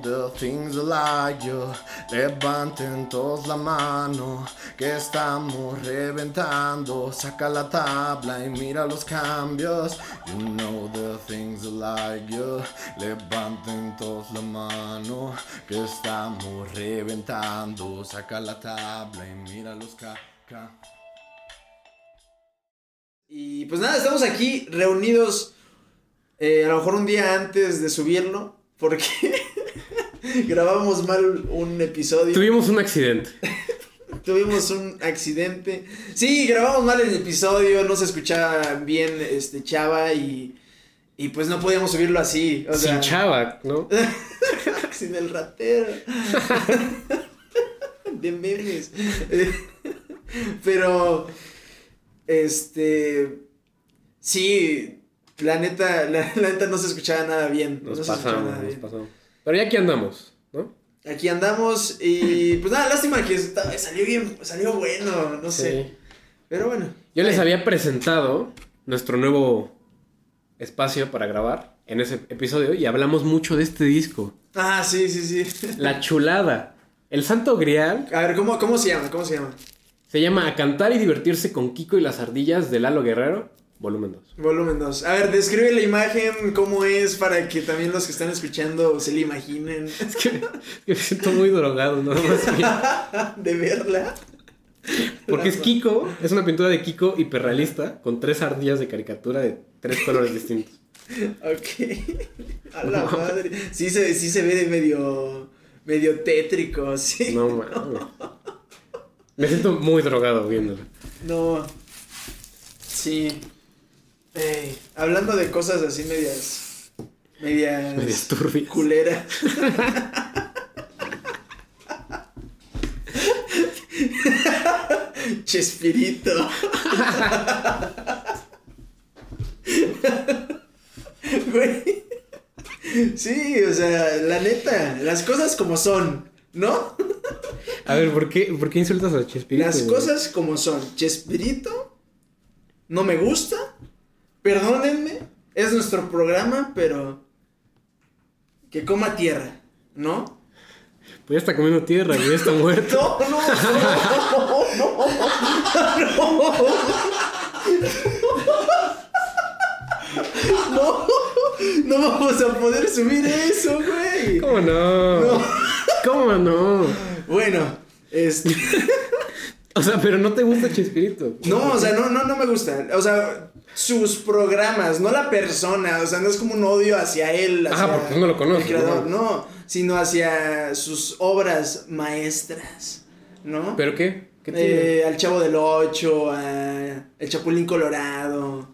the things like you. Levanten todos la mano, que estamos reventando. Saca la tabla y mira los cambios. You know the things like you. Levanten todos la mano, que estamos reventando. Saca la tabla y mira los ca ca- Y pues nada, estamos aquí reunidos eh, a lo mejor un día antes de subirlo, porque grabamos mal un episodio. Tuvimos un accidente. Tuvimos un accidente. Sí, grabamos mal el episodio, no se escuchaba bien este Chava y, y pues no podíamos subirlo así. O sea, Sin chava, ¿no? sin el ratero. de memes. Pero, este, sí, la neta, la, la neta no se escuchaba nada bien. Nos no se escuchaba nada nos bien. pasamos. Pero ya aquí andamos, ¿no? Aquí andamos y pues nada, lástima que salió bien, salió bueno, no sé. Pero bueno. Yo les había presentado nuestro nuevo espacio para grabar en ese episodio y hablamos mucho de este disco. Ah, sí, sí, sí. La chulada. El santo grial A ver, ¿cómo, cómo se llama? ¿Cómo se llama? se llama A cantar y divertirse con Kiko y las ardillas de Lalo Guerrero, volumen 2. Volumen 2. A ver, describe la imagen, cómo es, para que también los que están escuchando se la imaginen Es que, me siento muy drogado, más. de verla. Porque es Kiko, es una pintura de Kiko hiperrealista con tres ardillas de caricatura de tres colores distintos. Ok. A la madre. Sí se, sí se ve de medio, medio tétrico, sí. No mames. Me siento muy drogado viéndolo. No. Sí. Ey, hablando de cosas así medias. Medias. Medias turbias. Culera. Chespirito. Güey. Sí, o sea, la neta, las cosas como son, ¿no? A ver, ¿por qué, por qué insultas a Chespirito? Las cosas como son. Chespirito no me gusta. Perdónenme. Es nuestro programa, pero que coma tierra, ¿no? Pues ya está comiendo tierra, ya está muerto. No, no, no, no, no. No, no vamos a poder subir eso, güey. ¿Cómo no? No. ¿Cómo no? Bueno, este. O sea, pero no te gusta Chespirito. No, o sea, no, no, no me gusta. O sea, sus programas, no la persona. O sea, no es como un odio hacia él. Ajá, hacia porque no lo El creador, ¿no? no. Sino hacia sus obras maestras, ¿no? ¿Pero qué? ¿Qué tiene? Eh, al Chavo del Ocho, a El Chapulín Colorado,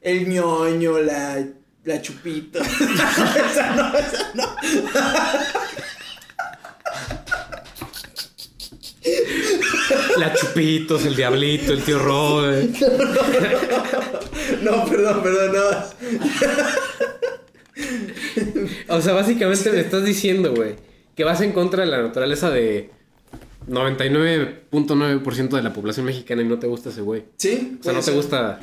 El ñoño, la, la chupito. esa no, esa no. La Chupitos, el Diablito, el tío Robert. No, perdón, perdón, no. O sea, básicamente me estás diciendo, güey, que vas en contra de la naturaleza de 99.9% de la población mexicana y no te gusta ese güey. ¿Sí? O sea, no te gusta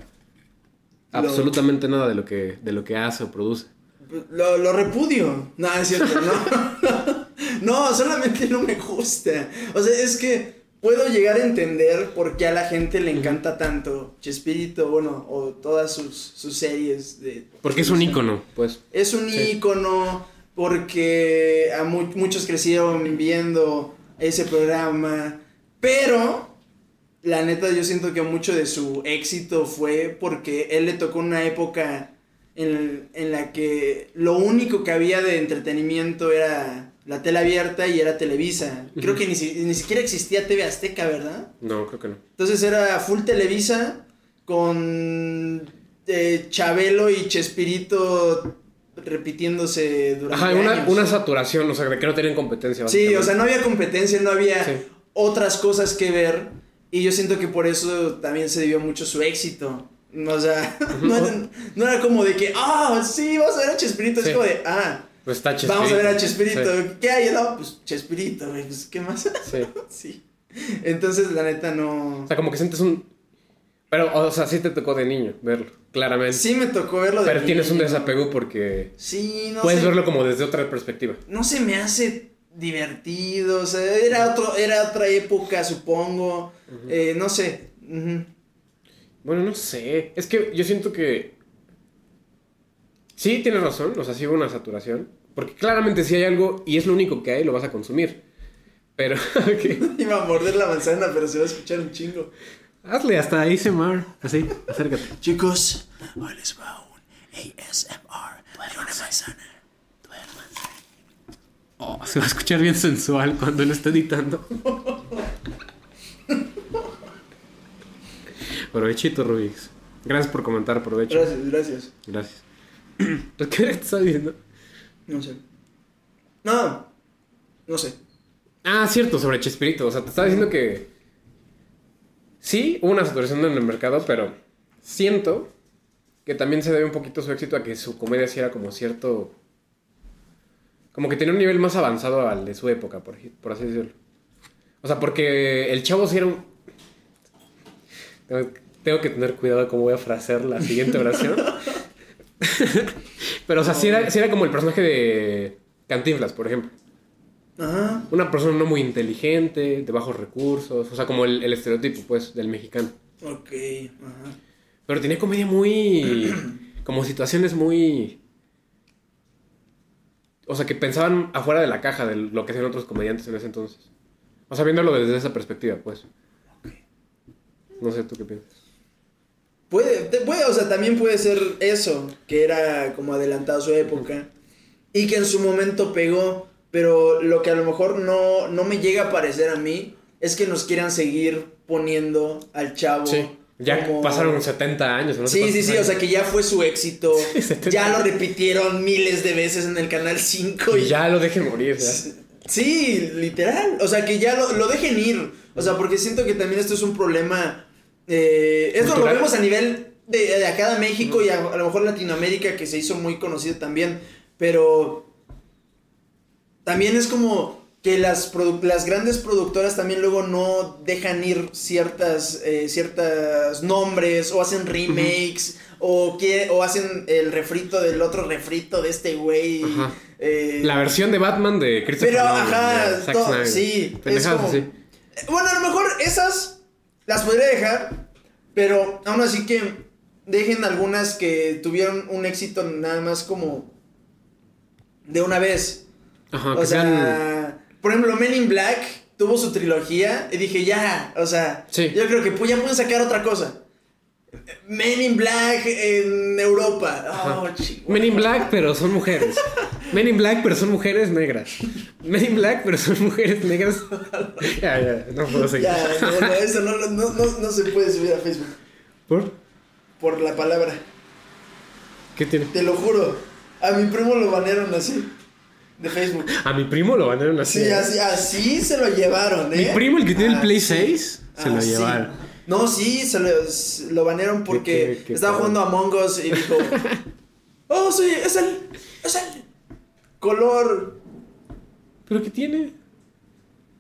Lo- absolutamente nada de lo que de lo que hace o produce. Lo, lo repudio. No, es cierto, no. no, solamente no me gusta. O sea, es que puedo llegar a entender por qué a la gente le encanta tanto Chespirito, bueno, o todas sus, sus series de... Porque es un ícono, pues. Es un Sí. ícono porque a mu- muchos crecieron viendo ese programa, pero la neta yo siento que mucho de su éxito fue porque él le tocó una época en, en la que lo único que había de entretenimiento era la tele abierta y era Televisa. Creo que ni, ni siquiera existía TV Azteca, ¿verdad? No, creo que no. Entonces era full Televisa con eh, Chabelo y Chespirito repitiéndose durante Ajá, una, años. una saturación, o sea, de que no tenían competencia. Sí, o sea, no había competencia, no había Sí. otras cosas que ver. Y yo siento que por eso también se debió mucho su éxito. O sea, no, era, no era como de que, ah, sí, vamos a ver a Chespirito. Sí. Es como de, ah, Pues está Chespirito. vamos a ver a Chespirito. Sí. ¿Qué hay? No, pues Chespirito, güey, pues, ¿qué más? Sí. sí. Entonces, la neta, no. O sea, como que sientes un, Pero, o sea, sí te tocó de niño verlo, claramente. Sí me tocó verlo de Pero tienes un desapego porque Sí, no puedes sé. verlo como desde otra perspectiva. No se me hace divertido, o sea, era, otro, era otra época, supongo. Eh, no sé. Bueno, no sé. Es que yo siento que. Sí, tienes razón. O sea, sí hubo una saturación. Porque claramente si hay algo y es lo único que hay, lo vas a consumir. Pero. ok. Iba a morder la manzana, pero se va a escuchar un chingo. Hazle hasta ASMR. Así, acércate. Chicos, hoy les va un ASMR de una manzana. Oh, se va a escuchar bien sensual cuando lo esté editando. Provechito, Rubix. Gracias por comentar, provecho. Gracias, gracias. Gracias. ¿Tú ¿Qué te estás diciendo? No sé. No, no sé. Ah, cierto, sobre Chespirito. O sea, te estaba diciendo que. Sí, hubo una saturación en el mercado, pero siento que también se debe un poquito su éxito a que su comedia sí era como cierto. Como que tenía un nivel más avanzado al de su época, por, así decirlo. O sea, porque el chavo sí era un. Tengo, tengo que tener cuidado cómo voy a frasear la siguiente oración. pero, o sea, sí era, sí era como el personaje de Cantinflas, por ejemplo. Ajá. Una persona no muy inteligente, de bajos recursos, o sea, como el, el estereotipo, pues, del mexicano. Ok, ajá. Pero tenía comedia muy... como situaciones muy... O sea, que pensaban afuera de la caja de lo que hacían otros comediantes en ese entonces. O sea, viéndolo desde esa perspectiva, pues. No sé, ¿tú qué piensas? Puede, te- puede, o sea, también puede ser eso, que era como adelantado a su época y que en su momento pegó, pero lo que a lo mejor no, no me llega a parecer a mí es que nos quieran seguir poniendo al chavo. Ya como- pasaron 70 años, ¿no? Sí, sí, sí, o sea que ya fue su éxito, Sí, 70. ya lo repitieron miles de veces en el canal 5 Y ya lo dejen morir, ya. Sí, literal. O sea, que ya lo, lo dejen ir. O sea, porque siento que también esto es un problema. Eh, esto lo vemos a nivel de, de acá de México y a, a lo mejor Latinoamérica, que se hizo muy conocido también. Pero también es como que las, grandes productoras también luego no dejan ir ciertas, eh, ciertas nombres o hacen remakes. O, que, o hacen el refrito del otro refrito de este güey. Eh, La versión de Batman de Christopher pero, Nolan, ajá, de Zack to- Snyder. sí, es Pendejadas como- así. Bueno, a lo mejor esas las podría dejar, pero aún así que dejen algunas que tuvieron un éxito nada más como de una vez. Ajá, o sea, sean... por ejemplo, Men in Black tuvo su trilogía y dije, ya, o sea, Sí. yo creo que pu- ya pueden sacar otra cosa. Men in Black en Europa. Oh. Men in Black, pero son mujeres. Men in Black, pero son mujeres negras. Men in Black, pero son mujeres negras. ya, ya, no puedo seguir. Ya, no, no, eso no, no, no, no se puede subir a Facebook ¿Por? por la palabra. ¿Qué tiene? Te lo juro. A mi primo lo banearon así. De Facebook. A mi primo lo bandaron así. Sí, ¿eh? así, así se lo llevaron, Mi ¿eh? primo, el que tiene el Play Así. 6, se lo Así. llevaron. No, sí, se lo, se lo banearon porque qué- qué estaba jugando a Among Us y dijo: Oh, sí, es el. Es el. Color. ¿Pero qué tiene?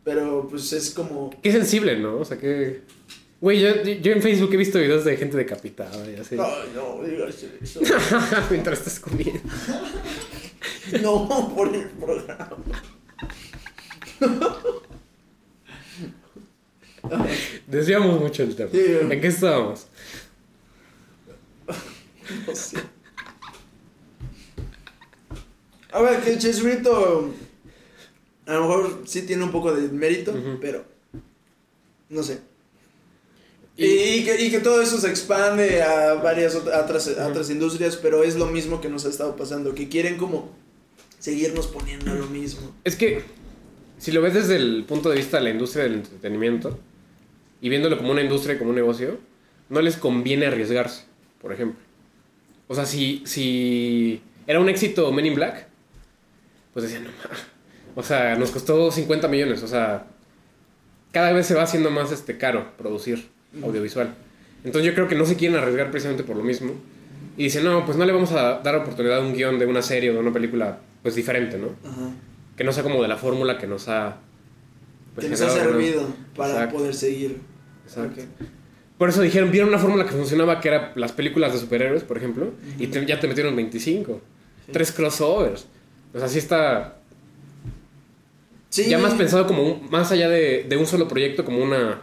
Pero pues es como. Qué sensible, ¿no? O sea, que... Güey, yo, yo en Facebook he visto videos de gente decapitada y así. Ay, no, digas eso. Mientras estás comiendo. No, por el programa. Desviamos mucho el tema. Sí. ¿En qué estábamos? No sé. A ver, que Chespirito a lo mejor sí tiene un poco de mérito, pero no sé. Y- que, y que todo eso se expande a varias ot- a otras, a otras industrias, pero es lo mismo que nos ha estado pasando, que quieren como seguirnos poniendo lo mismo. Es que, si lo ves desde el punto de vista de la industria del entretenimiento, y viéndolo como una industria, como un negocio, no les conviene arriesgarse, por ejemplo. O sea, si, si era un éxito Men in Black, pues decían, no ma". O sea, nos costó 50 millones. O sea, cada vez se va haciendo más este, caro producir audiovisual. Entonces yo creo que no se quieren arriesgar precisamente por lo mismo. Y dicen, no, pues no le vamos a dar oportunidad a un guion de una serie o de una película, pues diferente, ¿no? Ajá. que no sea como de la fórmula que nos ha pues, que nos ha servido para Exacto, poder seguir. exacto. Ok. Por eso dijeron, vieron una fórmula que funcionaba que era las películas de superhéroes, por ejemplo, y te- ya te metieron 25. Tres crossovers. O sea, sí está Sí. ya más pensado como un- más allá de, de un solo proyecto, como una...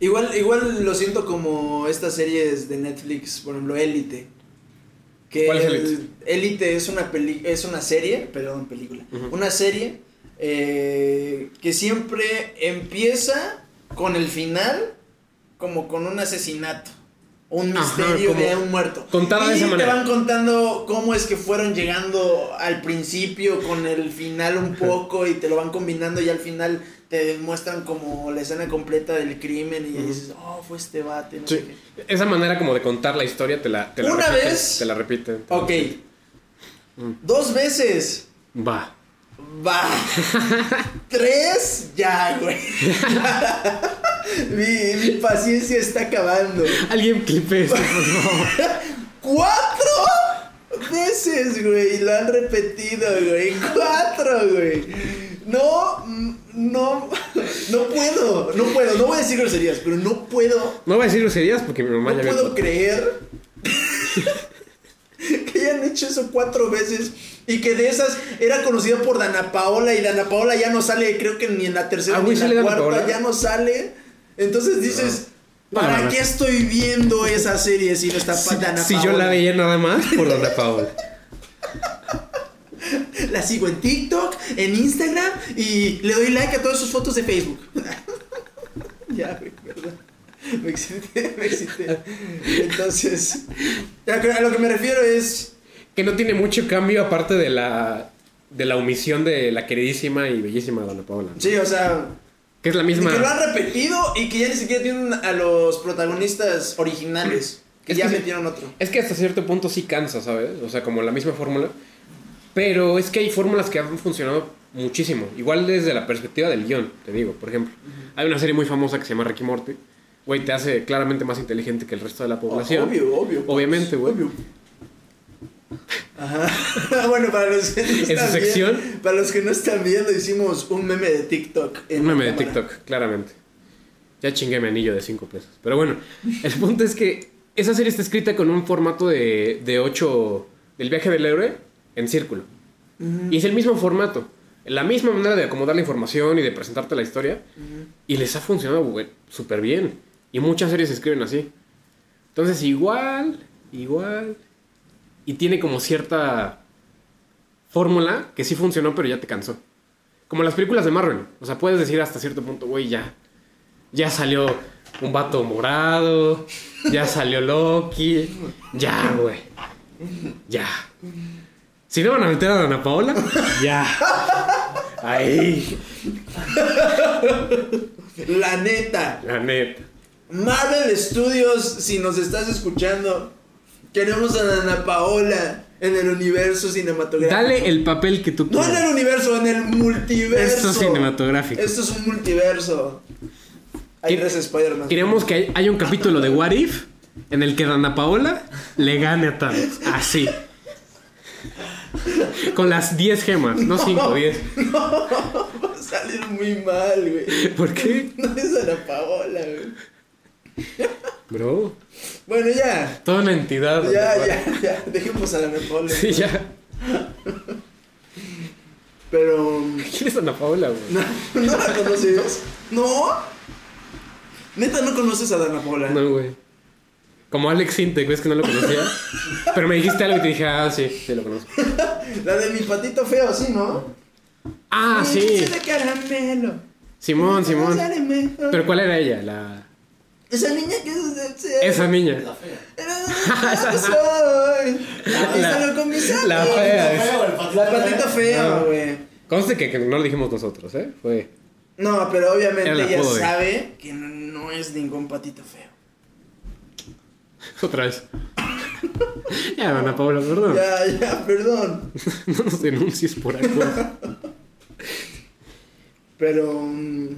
Igual, igual lo siento como estas series de Netflix, por ejemplo, Élite. Que ¿Cuál es Élite? Élite es una peli es una serie, perdón, película. Una serie eh, que siempre empieza con el final como con un asesinato. Un misterio de un muerto. contada de y esa te manera. van contando cómo es que fueron llegando al principio con el final un poco y te lo van combinando y al final te muestran como la escena completa del crimen y dices, oh, fue este bate, no sé Sí. qué. Esa manera como de contar la historia te la, te la Una vez- Te la repiten. te la Ok. Mm. Dos veces. Va. Va. Tres. Ya, güey. mi, mi paciencia está acabando. Alguien clipe esto, por favor. ¡Cuatro! Veces, güey. Lo han repetido, güey. Cuatro, güey. No, mm, no, no puedo. No puedo. No voy a decir groserías, pero no puedo. No voy a decir groserías porque mi mamá No ya puedo me... creer que hayan hecho eso cuatro veces y que de esas era conocida por Dana Paola y Dana Paola ya no sale, creo que ni en la tercera Ah, ni en ¿sale la cuarta Paola? ya no sale. Entonces dices, ¿para no, no. qué estoy viendo esa serie si no está pa- Dana Si Paola? yo la veía nada más por Dana Paola. La sigo en TikTok, en Instagram y le doy like a todas sus fotos de Facebook. ya, güey, verdad. Me excité, me excité. Entonces, a lo que me refiero es Que no tiene mucho cambio aparte de la... De la omisión de la queridísima y bellísima Dana Paola. ¿no? Sí, o sea, Que es la que lo misma... han repetido y que ya ni siquiera tienen a los protagonistas originales. Que Es ya que metieron otro. Es que hasta cierto punto sí cansa, ¿sabes? O sea, como la misma fórmula. Pero es que hay fórmulas que han funcionado muchísimo. Igual desde la perspectiva del guion, te digo. Por ejemplo, hay una serie muy famosa que se llama Ricky Morty. Güey, te hace claramente más inteligente que el resto de la población. Obvio, obvio. Obviamente, güey. Obvio. Ajá. bueno, para los que no su están sección? viendo- para los que no están viendo, hicimos un meme de TikTok. en Un meme de cámara. TikTok, claramente. Ya chingué mi anillo de 5 pesos. Pero bueno, el punto es que esa serie está escrita con un formato de, de 8 del viaje del héroe en círculo. Y es el mismo formato. La misma manera de acomodar la información y de presentarte la historia. Y les ha funcionado súper bien. Y muchas series se escriben así. Entonces, igual, igual. Y tiene como cierta fórmula que sí funcionó, pero ya te cansó. Como las películas de Marvel. O sea, puedes decir hasta cierto punto, güey, ya. Ya salió un vato morado. Ya salió Loki. Ya, güey. Ya. Si no van a meter a Dana Paola, ya. Ahí. La neta. La neta. Marvel Studios, si nos estás escuchando, queremos a Dana Paola en el universo cinematográfico. Dale el papel que tú No en quieras. el universo, en el multiverso. Esto cinematográfico. Esto es un multiverso. Hay tres Spider-Man. Queremos que hay- haya un capítulo de What If en el que Dana Paola le gane a Thanos. Así. Con las 10 gemas, no 5, 10. Va a salir muy mal, güey. ¿Por qué? No es Dana Paola, güey. Bro, Bueno, ya. toda una entidad. Ya, ya, ya. Dejemos a Paola. Paola. Sí, ya. Pero. ¿Quién es Dana Paola, güey? No, no la conoces. ¿No? Neta, no conoces a Dana Paola. No, güey. Como Alex Sintek, ¿ves que no lo conocía? Pero me dijiste algo y te dije, ah, sí, sí lo conozco. La de mi patito feo, sí, ¿no? Ah, sí. de caramelo. Simón, Simón. Pero ¿cuál era ella? La... Esa niña que es. Esa niña. La fea. Era soy. Está con mis amigos. La fea. es- o el patito La patito feo, Ah. güey. Conste que, que no lo dijimos nosotros, ¿eh? Fue... No, pero obviamente ella sabe que no es ningún patito feo. Otra vez. ya, Dana Paola, perdón. Ya, ya, perdón. No nos denuncies por algo. Pero. mm,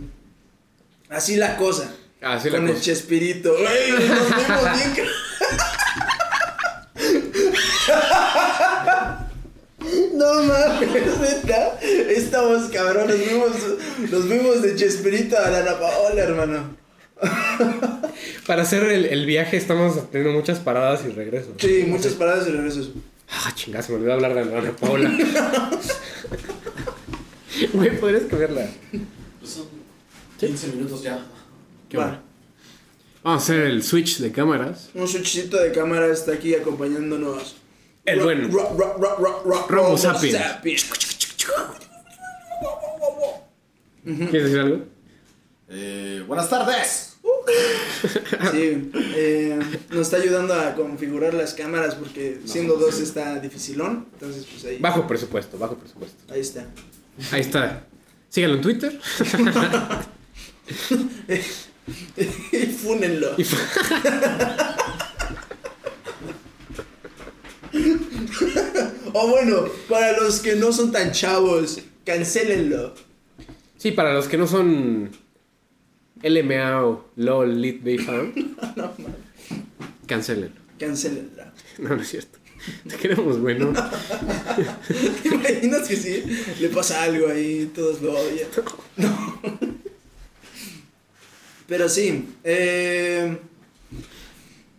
así la cosa. Así la con el. Chespirito. Güey, nos vimos bien. No mames, neta. Estamos cabrones. Nos vimos, nos vimos de Chespirito a Dana Paola, hermano. Para hacer el, el viaje estamos teniendo muchas paradas y regresos. Sí, muchas paradas y regresos. Ah, chingada, se me olvidó hablar de Ana Paula. Güey, podrías cambiarla. Pues son 15 minutos ya. ¿Qué Va. onda? Vamos a hacer el switch de cámaras. Un switchcito de cámara está aquí acompañándonos. El Ro- buen ro- ro- ro- ro- ro- Robo Robo sapiens. sapiens. ¿Quieres decir algo? Eh, buenas tardes. Sí, eh, nos está ayudando a configurar las cámaras porque siendo dos está dificilón. Entonces, pues ahí, Bajo presupuesto, bajo presupuesto. ahí está. Ahí está. Síganlo en Twitter. y fúnenlo. Y O bueno, para los que no son tan chavos, cancélenlo. Sí, para los que no son LMA o LOL Lit Bay Fan, cancelenlo. Cancélenlo. No, no es cierto. Te queremos, bueno. ¿Te imaginas que sí? Le pasa algo ahí, todos lo odian. No. Pero sí, eh,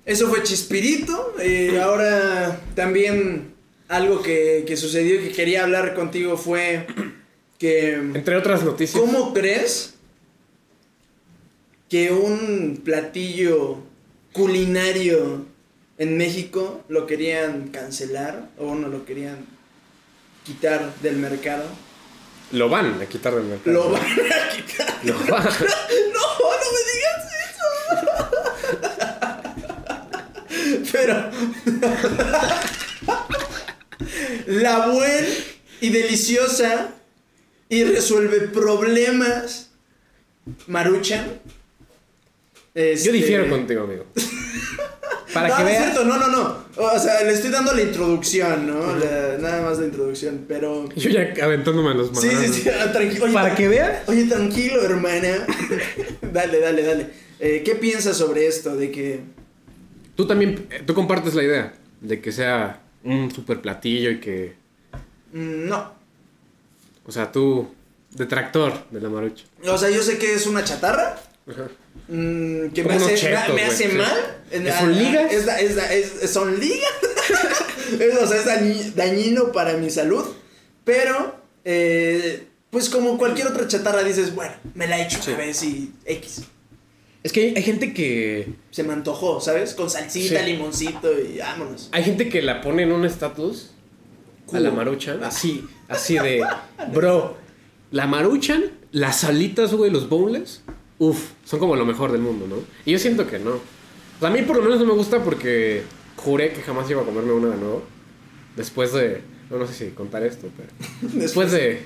eso fue Chispirito. eh, ahora también algo que, que sucedió que quería hablar contigo fue que... Entre otras noticias. ¿Cómo crees que un platillo culinario en México lo querían cancelar o no lo querían quitar del mercado? Lo van a quitar del mercado. Lo van a quitar. Lo van. No, no me digas eso. Pero la buena y deliciosa y resuelve problemas Maruchan. Yo este- difiero contigo, amigo. Para no, que no es cierto, no, no, no. O sea, le estoy dando la introducción, ¿no? La- nada más la introducción, pero. Yo ya aventándome a los Sí, sí, manos. sí, ah, tranquilo. Oye, Para que veas. Oye, tranquilo, hermana. dale, dale, dale. Eh, ¿Qué piensas sobre esto? De que. Tú también, eh, tú compartes la idea de que sea un super platillo y que, mm, no. o sea, tú, detractor de la marucha. O sea, yo sé que es una chatarra. Ajá. Mm, que me hace, chetos, me güey, hace sí. mal. En- ¿Es ah, son ah, ligas? Es, da- es, da- es- son ligas. Es- o sea, es dañi- dañino para mi salud. Pero, eh, pues como cualquier otra chatarra dices, bueno, me la he hecho una vez y X. Es que hay, hay gente que, Se me antojó, ¿sabes? Con salsita, Sí. limoncito y vámonos. hay gente que la pone en un estatus a la maruchan, así, así de, bro, la maruchan, las salitas, güey, los boneless, uff, son como lo mejor del mundo, ¿no? Y yo siento que no. O sea, a mí por lo menos no me gusta porque juré que jamás iba a comerme una de nuevo. Después de, no, no sé si contar esto, pero después de,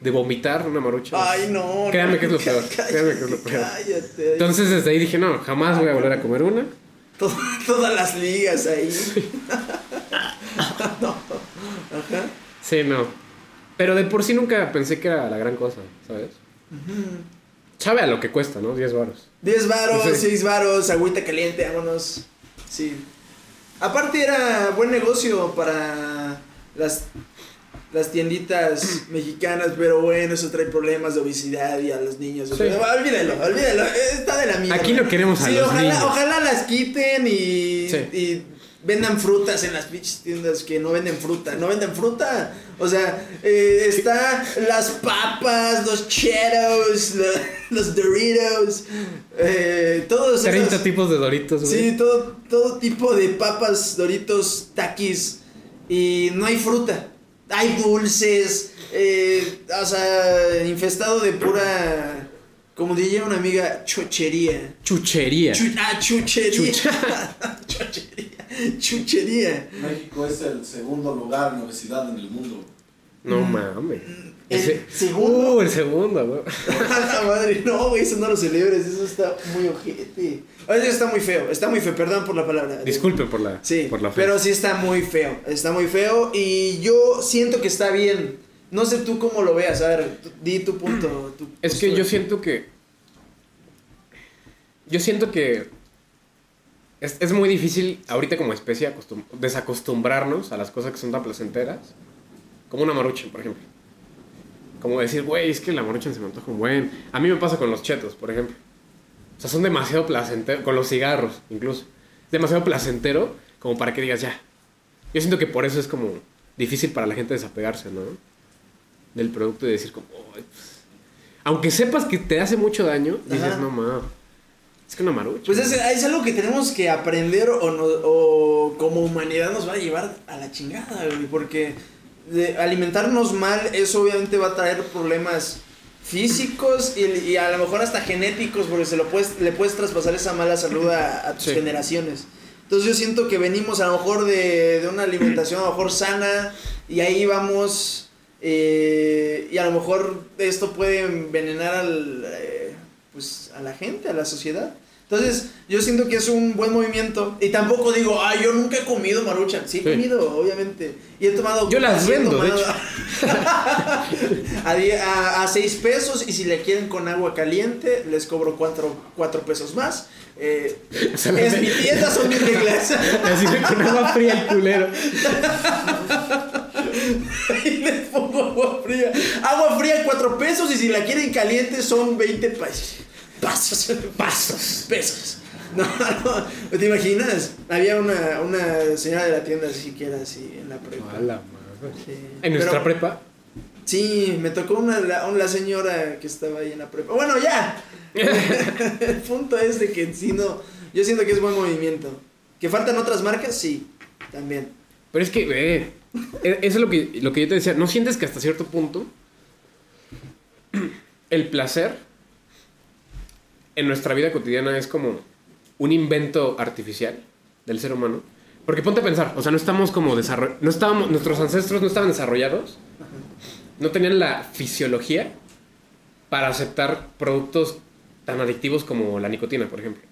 de vomitar una marucha. Ay, no. Créanme no, que es lo peor, cállate, créanme que es lo peor. Cállate. Entonces desde ahí dije, no, jamás voy a volver a comer una. To- todas las ligas ahí. no. Ajá. Sí, no. Pero de por sí nunca pensé que era la gran cosa, ¿sabes? Sabe a lo que cuesta, ¿no? 10 baros. 10 varos, Sí. 6 varos, agüita caliente, vámonos. Sí. Aparte era buen negocio para las, las tienditas mexicanas, pero bueno, eso trae problemas de obesidad y a los niños. Sí. Olvídalo, olvídalo, está de la mierda. Aquí no queremos a Sí, los ojalá, niños. ojalá las quiten y, Sí. y vendan frutas en las pinches tiendas que no venden fruta. No venden fruta. O sea, eh, está las papas, los chetos, lo- los Doritos, eh, todos 30 esos- tipos de doritos, güey. Sí, todo, todo tipo de papas, doritos, taquis. Y no hay fruta. Hay dulces. eh, o sea, infestado de pura. Como diría una amiga, chochería. Chuchería. Chu- ah, chuchería. Chucha. chuchería. Chuchería. México es el segundo lugar en obesidad en el mundo. No mames. ¿El Ese- segundo? Uh, el segundo, güey. La madre, no, güey, eso no lo celebres, eso está muy ojete. Eso está muy feo, está muy feo, perdón por la palabra. Disculpe por la, Sí, por la fe. pero sí está muy feo, está muy feo y yo siento que está bien. No sé tú cómo lo veas, a ver, di tu punto. tu Es que yo siento que. Yo siento que. Es, es muy difícil ahorita como especie acostum- desacostumbrarnos a las cosas que son tan placenteras. Como una maruchan, por ejemplo. Como decir, güey, es que la maruchan se me antoja un buen. A mí me pasa con los chetos, por ejemplo. sea, son demasiado placenteros, con los cigarros incluso. Es demasiado placentero como para que digas ya. Yo siento que por eso es como difícil para la gente desapegarse, ¿no? Del producto y decir como, "Ay, pues". aunque sepas que te hace mucho daño, dices, Ajá. no mames. Es que no marucho. Pues es, es algo que tenemos que aprender o, no- o como humanidad nos va a llevar a la chingada, güey, porque de alimentarnos mal, eso obviamente va a traer problemas físicos y, y a lo mejor hasta genéticos, porque se lo puedes, le puedes traspasar esa mala salud a, a tus Sí. generaciones. Entonces yo siento que venimos a lo mejor de, de una alimentación a lo mejor sana y ahí vamos eh, y a lo mejor esto puede envenenar al, eh, pues, a la gente, a la sociedad. Entonces yo siento que es un buen movimiento y tampoco digo, ah, yo nunca he comido maruchan. Sí he Sí. comido, obviamente. Y he tomado... Yo las vendo, de hecho. a, a, a seis pesos y si le quieren con agua caliente les cobro cuatro, cuatro pesos más. Eh, O sea, es mi tienda, son mis reglas. Así de con agua fría el culero. y les pongo agua fría. Agua fría cuatro pesos y si la quieren caliente son 20 pesos. Pasos. Pasos. Pesos. No, no, ¿te imaginas? Había una, una señora de la tienda así que era así en la prepa. A la madre. Sí. En nuestra Pero- prepa. Sí, me tocó una, la, la señora que estaba ahí en la prepa. Bueno, ya. El punto es de que si no, yo siento que es buen movimiento. ¿Que faltan otras marcas? Sí, también. Pero es que, eh, eso es lo que, lo que yo te decía. ¿No sientes que hasta cierto punto el placer en nuestra vida cotidiana es como un invento artificial del ser humano? Porque ponte a pensar, o sea, no estamos como desarrollados, no estábamos, nuestros ancestros no estaban desarrollados, no tenían la fisiología para aceptar productos tan adictivos como la nicotina, por ejemplo.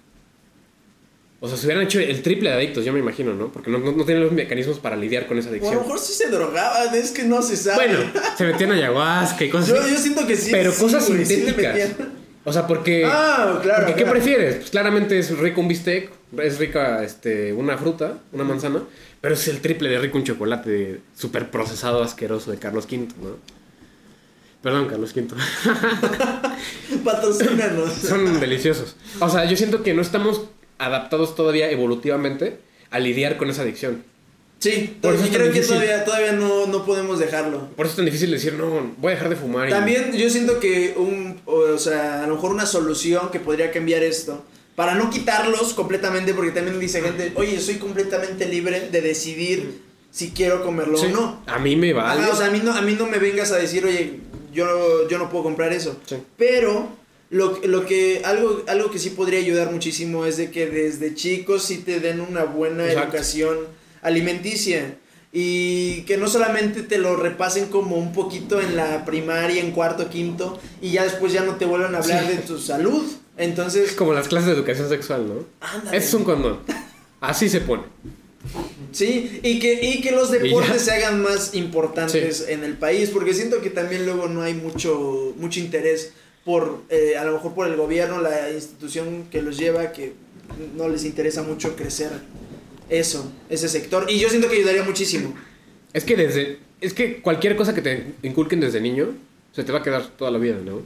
O sea, se hubieran hecho el triple de adictos, yo me imagino, ¿no? Porque no, no, no tienen los mecanismos para lidiar con esa O a lo adicción. mejor sí se drogaban, es que no se sabe. Bueno, se metían ayahuasca y cosas yo, así. yo siento que sí. pero sí, cosas sí sintéticas. O sea, porque. Ah, claro. porque ¿qué claro. prefieres? Pues claramente es rico un bistec, es rica este, una fruta, una manzana, pero es el triple de rico un chocolate súper procesado, asqueroso de Carlos V, ¿no? Perdón, Carlos V. Patrocínanos. Son deliciosos. O sea, yo siento que no estamos adaptados todavía evolutivamente a lidiar con esa adicción. Sí, Por eso creo que todavía, todavía no, no podemos dejarlo. Por eso es tan difícil decir, no, voy a dejar de fumar. y- También yo siento que un, o sea, a lo mejor una solución que podría cambiar esto, para no quitarlos completamente, porque también dice gente, oye, soy completamente libre de decidir si quiero comerlo Sí. o no. A mí me vale. Ajá, o sea, a mí no, a mí no me vengas a decir, oye, yo, yo no puedo comprar eso. Sí. Pero lo, lo que, algo, algo que sí podría ayudar muchísimo es de que desde chicos sí te den una buena Exacto. educación alimenticia. Y que no solamente te lo repasen como un poquito en la primaria, en cuarto, quinto, y ya después ya no te vuelvan a hablar Sí. de tu salud. Entonces, Es como las clases de educación sexual, ¿no? ándale. Es un condón. Así se pone. Sí, y que, y que los deportes se hagan más importantes en el país, porque siento que también luego no hay mucho, mucho interés por, eh, a lo mejor por el gobierno, la institución que los lleva, que no les interesa mucho crecer eso, ese sector, y yo siento que ayudaría muchísimo. Es que desde. Es que cualquier cosa que te inculquen desde niño se te va a quedar toda la vida, ¿no?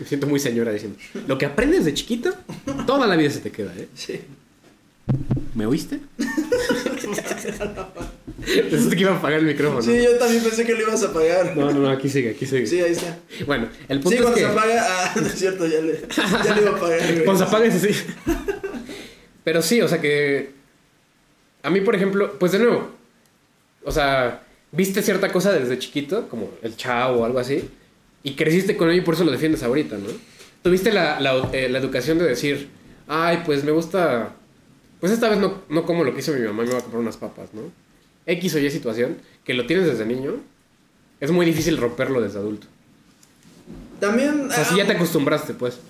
Me siento muy señora diciendo. Lo que aprendes de chiquito, toda la vida se te queda, ¿eh? Sí. ¿Me oíste? Pensé que iba a apagar el micrófono. Sí, yo también pensé que lo ibas a apagar. No, no, no, aquí sigue, aquí sigue. Sí, ahí está. Bueno, el Sí, punto cuando es se que. apaga, ah, no es cierto, ya le, ya le iba a apagar. Cuando se apaga así. Pero sí, o sea que. A mí, por ejemplo, pues de nuevo. O sea, viste cierta cosa desde chiquito, como el chao o algo así, y creciste con ello y por eso lo defiendes ahorita, ¿no? Tuviste la, la, eh, la educación de decir, ay, pues me gusta. Pues esta vez no, no como lo que hizo mi mamá, me voy a comprar unas papas, ¿no? X o Y situación, que lo tienes desde niño, es muy difícil romperlo desde adulto. También. O sea, si ah, ya te acostumbraste, pues.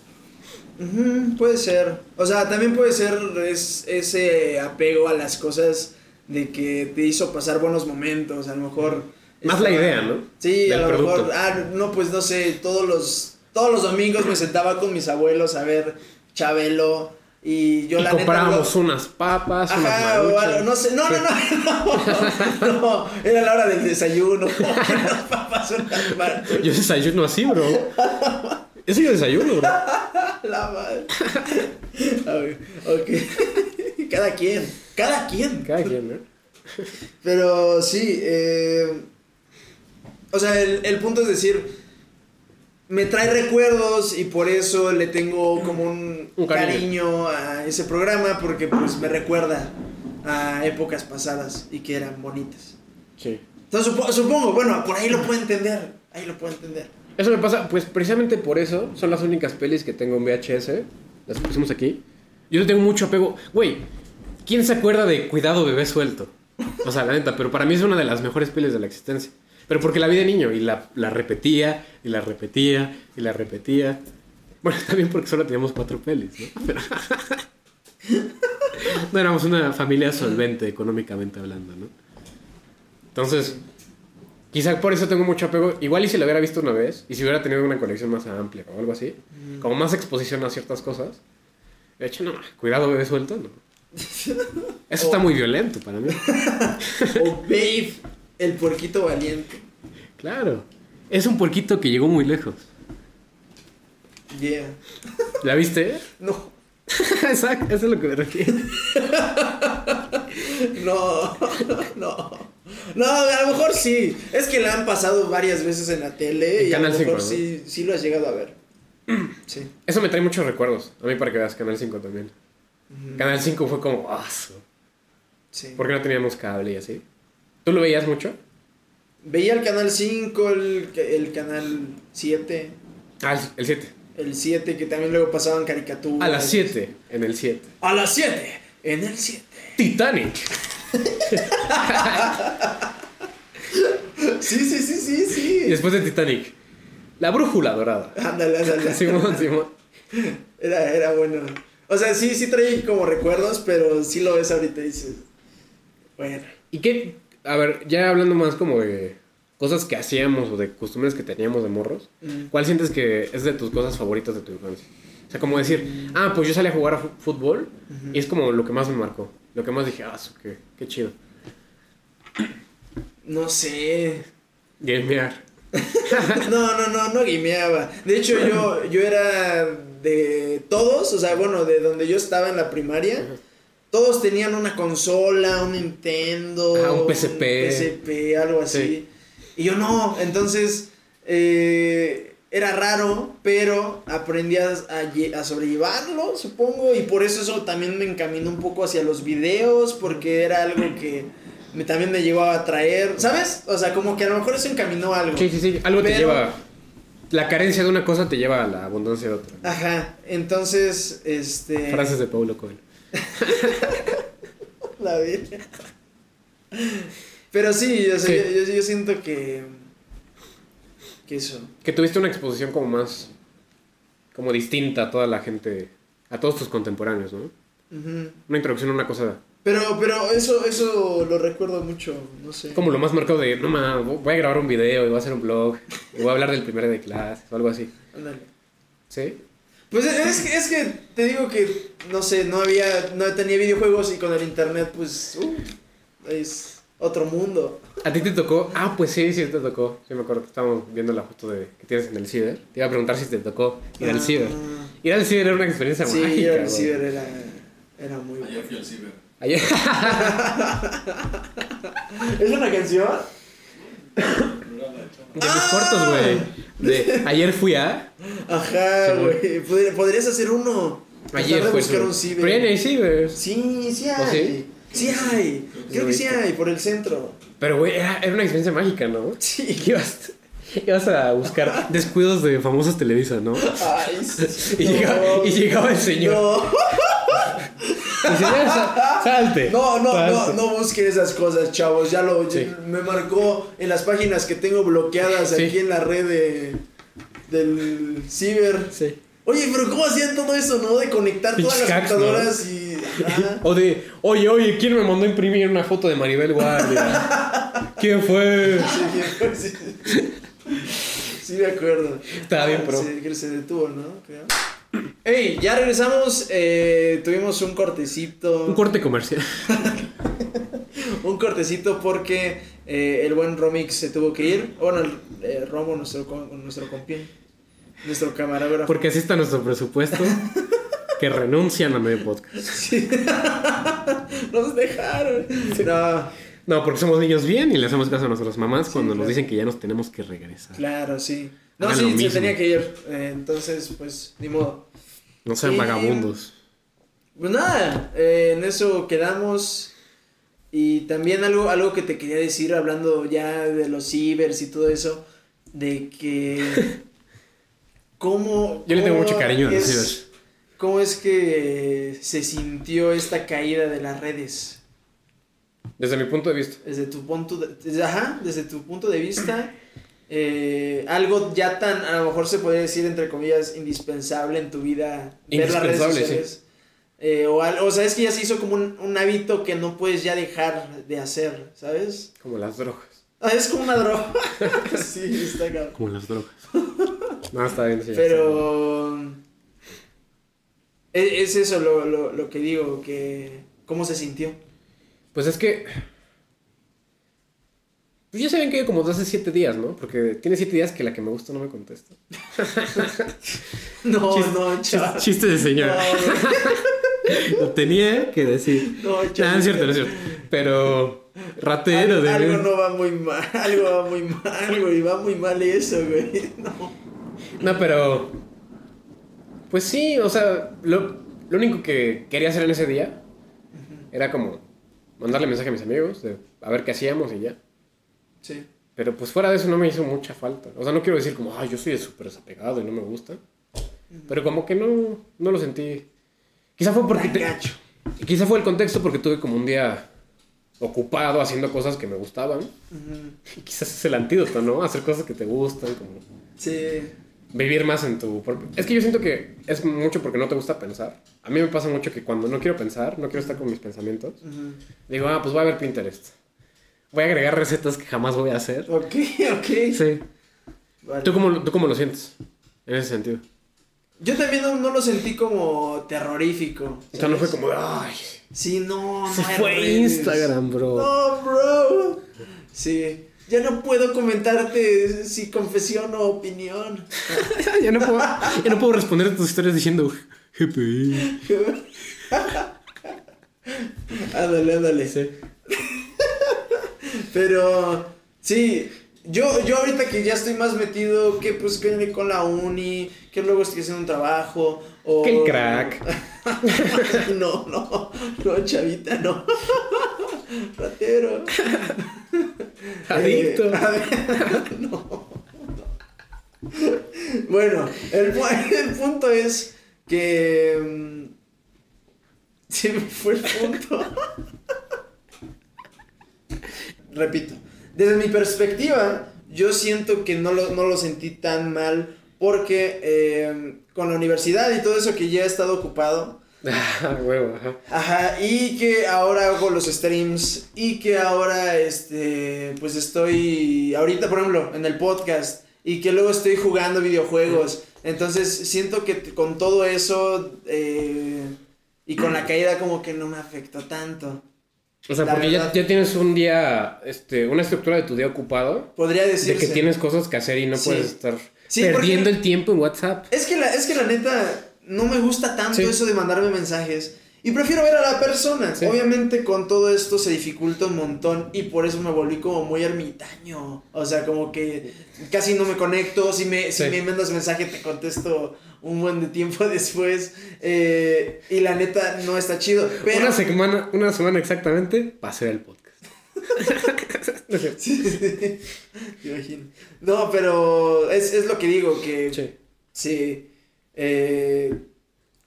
Ujú, puede ser. O sea, también puede ser es, ese apego a las cosas de que te hizo pasar buenos momentos. A lo mejor. Más la idea, ¿no? Sí, a Del lo producto. mejor. Ah, no, pues no sé. Todos los, todos los domingos me sentaba con mis abuelos a ver Chabelo. Y yo y la comprábamos lo- unas papas, unas Ajá, o maruchas. algo, no sé, no, no, no, no, no, era la hora del desayuno, unas papas, unas maruchas. Yo desayuno así, bro. Eso yo desayuno, bro. La madre. A ver, ok. Cada quien. Cada quien. Cada quien, ¿no? Pero sí, eh, o sea, el, el punto es decir, me trae recuerdos y por eso le tengo como un, Un cariño cariño. a ese programa porque pues me recuerda a épocas pasadas y que eran bonitas. Sí. Entonces supo- supongo, bueno, por ahí lo puedo entender, ahí lo puedo entender. Eso me pasa, pues precisamente por eso son las únicas pelis que tengo en VHS. Las pusimos aquí. Yo tengo mucho apego. Güey, ¿quién se acuerda de Cuidado Bebé Suelto? O sea, la neta, pero para mí es una de las mejores pelis de la existencia. Pero porque la vi de niño y la, la repetía, y la repetía, y la repetía. Bueno, también porque solo teníamos cuatro pelis, ¿no? Pero- no éramos una familia solvente económicamente hablando, ¿no? Entonces, Quizá por eso tengo mucho apego. Igual y si lo hubiera visto una vez, y si hubiera tenido una colección más amplia o algo así, como más exposición a ciertas cosas, de hecho, no, cuidado, bebé suelto, no. Eso está muy violento para mí. O Babe, el puerquito valiente. Claro. Es un puerquito que llegó muy lejos. Yeah. ¿La viste? No, Exacto, eso es lo que me refiero. no, no. No, a lo mejor sí. Es que la han pasado varias veces en la tele En y a lo mejor 5, ¿no? sí, sí lo has llegado a ver. Sí. Eso me trae muchos recuerdos. A mí para que veas Canal 5 también. Canal 5 fue como, ah, Sí. ¿por qué no teníamos cable y así? ¿Tú lo veías mucho? Veía el canal 5, el, el canal 7, Ah, el- el 7. el 7 que también luego pasaban caricaturas. A las 7, en el 7. A las 7, en el 7. Titanic. Sí, sí, sí, sí, Y sí. después de Titanic, la brújula dorada. Ándale, ándale. Simón, Simón. Era, era bueno. O sea, sí, sí trae como recuerdos, pero sí lo ves ahorita y dices. Bueno. ¿Y qué? A ver, ya hablando más como de cosas que hacíamos o de costumbres que teníamos de morros, Mm. ¿cuál sientes que es de tus cosas favoritas de tu infancia? O sea, como decir, ah, pues yo salí a jugar a fútbol y es como lo que más me marcó. Lo que más dije, ah, qué, qué chido. No sé. Gamear. No, no, no, no guimeaba. De hecho, yo, yo era de todos, o sea, bueno, de donde yo estaba en la primaria. Todos tenían una consola, un Nintendo, Ah, un PSP. PSP, algo así. Sí. Y yo no, entonces eh, era raro, pero aprendí a, a lle- a sobrellevarlo, supongo, y por eso eso también me encaminó un poco hacia los videos, porque era algo que me, también me llegó a atraer, ¿sabes? O sea, como que a lo mejor eso encaminó algo. Sí, sí, sí. Algo te lleva. La carencia de una cosa te lleva a la abundancia de otra. Ajá, entonces, este... Frases de Paulo Coelho. La Virgen. Pero sí, o sea, Sí. Yo, yo- yo siento que... Que eso. Que tuviste una exposición como más. como distinta a toda la gente. a todos tus contemporáneos, ¿no? Una introducción a una cosa. Pero, pero eso, eso lo recuerdo mucho, no sé. Como lo más marcado de, no mames, voy a grabar un video y voy a hacer un blog. Y voy a hablar del primer de clase o algo así. Ándale. ¿Sí? Pues es, es que te digo que, no sé, no había, no tenía videojuegos y con el internet, pues, uh, es otro mundo. ¿A ti te tocó? Ah, pues sí, sí te tocó. Sí, me acuerdo. Estábamos viendo la foto de, que tienes en el ciber. Te iba a preguntar si te tocó ir al Ah, ciber. Ir al ciber era una experiencia Sí, mágica. ir al ciber era, era muy Ayer bueno. fui al ciber. Ayer- ¿Es una canción? De mis cortos, güey. De ayer fui a. Ajá, Sí, güey. Podría- Podrías hacer uno. Ayer fue. buscar un ciber. Pero ya no hay ciber. Sí, sí ¿O hay. Sí hay. Creo que sí hay, por el centro. Pero, güey, era, era una experiencia mágica, ¿no? Sí. Ibas, ibas a buscar descuidos de famosos Televisa, ¿no? Ay, sí. Y, no. llegaba, y llegaba el señor. No, señor, salte. no, no, no, salte. no busque esas cosas, chavos. Ya lo Sí. me marcó en las páginas que tengo bloqueadas Sí. aquí en la red de, del ciber. Sí. Oye, pero ¿cómo hacían todo eso, no? De conectar todas las hacks, ¿no? computadoras y. Ajá. O de, oye, oye, ¿quién me mandó a imprimir una foto de Maribel Guardia? ¿Quién fue? Sí, sí. Sí, me acuerdo. Estaba bien, pro. Sí, que se detuvo, ¿no? Creo. Ey, ya regresamos. eh, tuvimos un cortecito. Un corte comercial. un cortecito porque eh, el buen Romix se tuvo que ir. Bueno, el, eh, Romo, nuestro, nuestro. Nuestro camarógrafo. Porque así está nuestro presupuesto. que renuncian a medio podcast. Sí. Nos dejaron. No, No, porque somos niños bien y le hacemos caso a nuestras mamás Sí, cuando claro. nos dicen que ya nos tenemos que regresar. claro, sí. No, Hagan sí, se tenía que ir. Eh, entonces, pues, ni modo. No sean vagabundos. Pues nada, eh, en eso quedamos. Y también algo, algo que te quería decir, hablando ya de los cibers y todo eso, de que. ¿Cómo. Yo le tengo mucho cariño a es-. ¿Cómo es que se sintió esta caída de las redes? Desde mi punto de vista. Desde tu punto de, desde- ajá, desde tu punto de vista, eh, algo ya tan, a lo mejor se puede decir, entre comillas, indispensable en tu vida, ver las redes Indispensable, sí. sociales. Eh, o, o sea, es que ya se hizo como un, un hábito que no puedes ya dejar de hacer, ¿sabes? Como las drogas. Ah, es como una droga. sí, está cabrón. Como las drogas. No, está bien. sí, Pero... Es, es eso lo, lo, lo que digo, que... ¿Cómo se sintió? Pues es que. Pues ya saben que como de hace siete días, ¿no? Porque tiene siete días que la que me gusta no me contesta. No, Chis- no, chis- chaval. Chiste de señora. Lo tenía que decir. No, No, no es cierto, no es cierto. Pero. Ratero Al- de. algo no va muy mal, algo va muy mal, güey, va muy mal eso, güey. No. No, pero. Pues sí, o sea, lo, lo único que quería hacer en ese día era como mandarle mensaje a mis amigos de a ver qué hacíamos y ya. Sí. Pero pues fuera de eso no me hizo mucha falta. O sea, no quiero decir como, ay, yo soy súper desapegado y no me gusta. Pero como que no, no lo sentí. Quizá fue porque... Te- quizá fue el contexto porque tuve como un día ocupado haciendo cosas que me gustaban. Y quizás es el antídoto, ¿no? Hacer cosas que te gustan, como Sí. Vivir más en tu... Es que yo siento que es mucho porque no te gusta pensar. A mí me pasa mucho que cuando no quiero pensar, no quiero estar con mis pensamientos, digo, ah, pues voy a ver Pinterest. Voy a agregar recetas que jamás voy a hacer. Ok, ok. Sí. Vale. ¿Tú cómo, ¿Tú cómo lo sientes? En ese sentido. Yo también no, no lo sentí como terrorífico. O sea, no fue ¿sabes? como, ay, Sí, no, no. se fue redes. Instagram, bro. No, bro. Sí. Ya no puedo comentarte si confesión o opinión. ya, no puedo, ya no puedo responder a tus historias diciendo GPI. ándale, ándale. Sí. Pero sí, yo, yo ahorita que ya estoy más metido, que pues que con la uni, que luego estoy haciendo un trabajo, o... Que el crack. no, no, no, chavita, no. Ratero. Adicto. Eh, a ver, no. Bueno, el, el punto es que... mm, Se me fue el punto. Repito, desde mi perspectiva, yo siento que no lo, no lo sentí tan mal porque eh, con la universidad y todo eso que ya he estado ocupado, huevo, ajá. Ajá, y que ahora hago los streams y que ahora, este, pues estoy, ahorita por ejemplo, en el podcast y que luego estoy jugando videojuegos. Entonces siento que con todo eso eh, y con la caída como que no me afectó tanto. O sea, La porque ya, verdad. ya tienes un día, este, una estructura de tu día ocupado, Podría de decirse. que tienes cosas que hacer y no Sí. puedes estar Sí, perdiendo el tiempo en WhatsApp. Es que la, es que la neta no me gusta tanto Sí. eso de mandarme mensajes. Y prefiero ver a la persona. Sí. Obviamente con todo esto se dificulta un montón y por eso me volví como muy ermitaño. O sea, como que casi no me conecto. Si me, si me mandas mensaje te contesto un buen de tiempo después. Eh, y la neta no está chido. Pero... Una semana, una semana exactamente para hacer el podcast. Sí, sí, imagino. No, pero es, es lo que digo, que... Sí. Eh,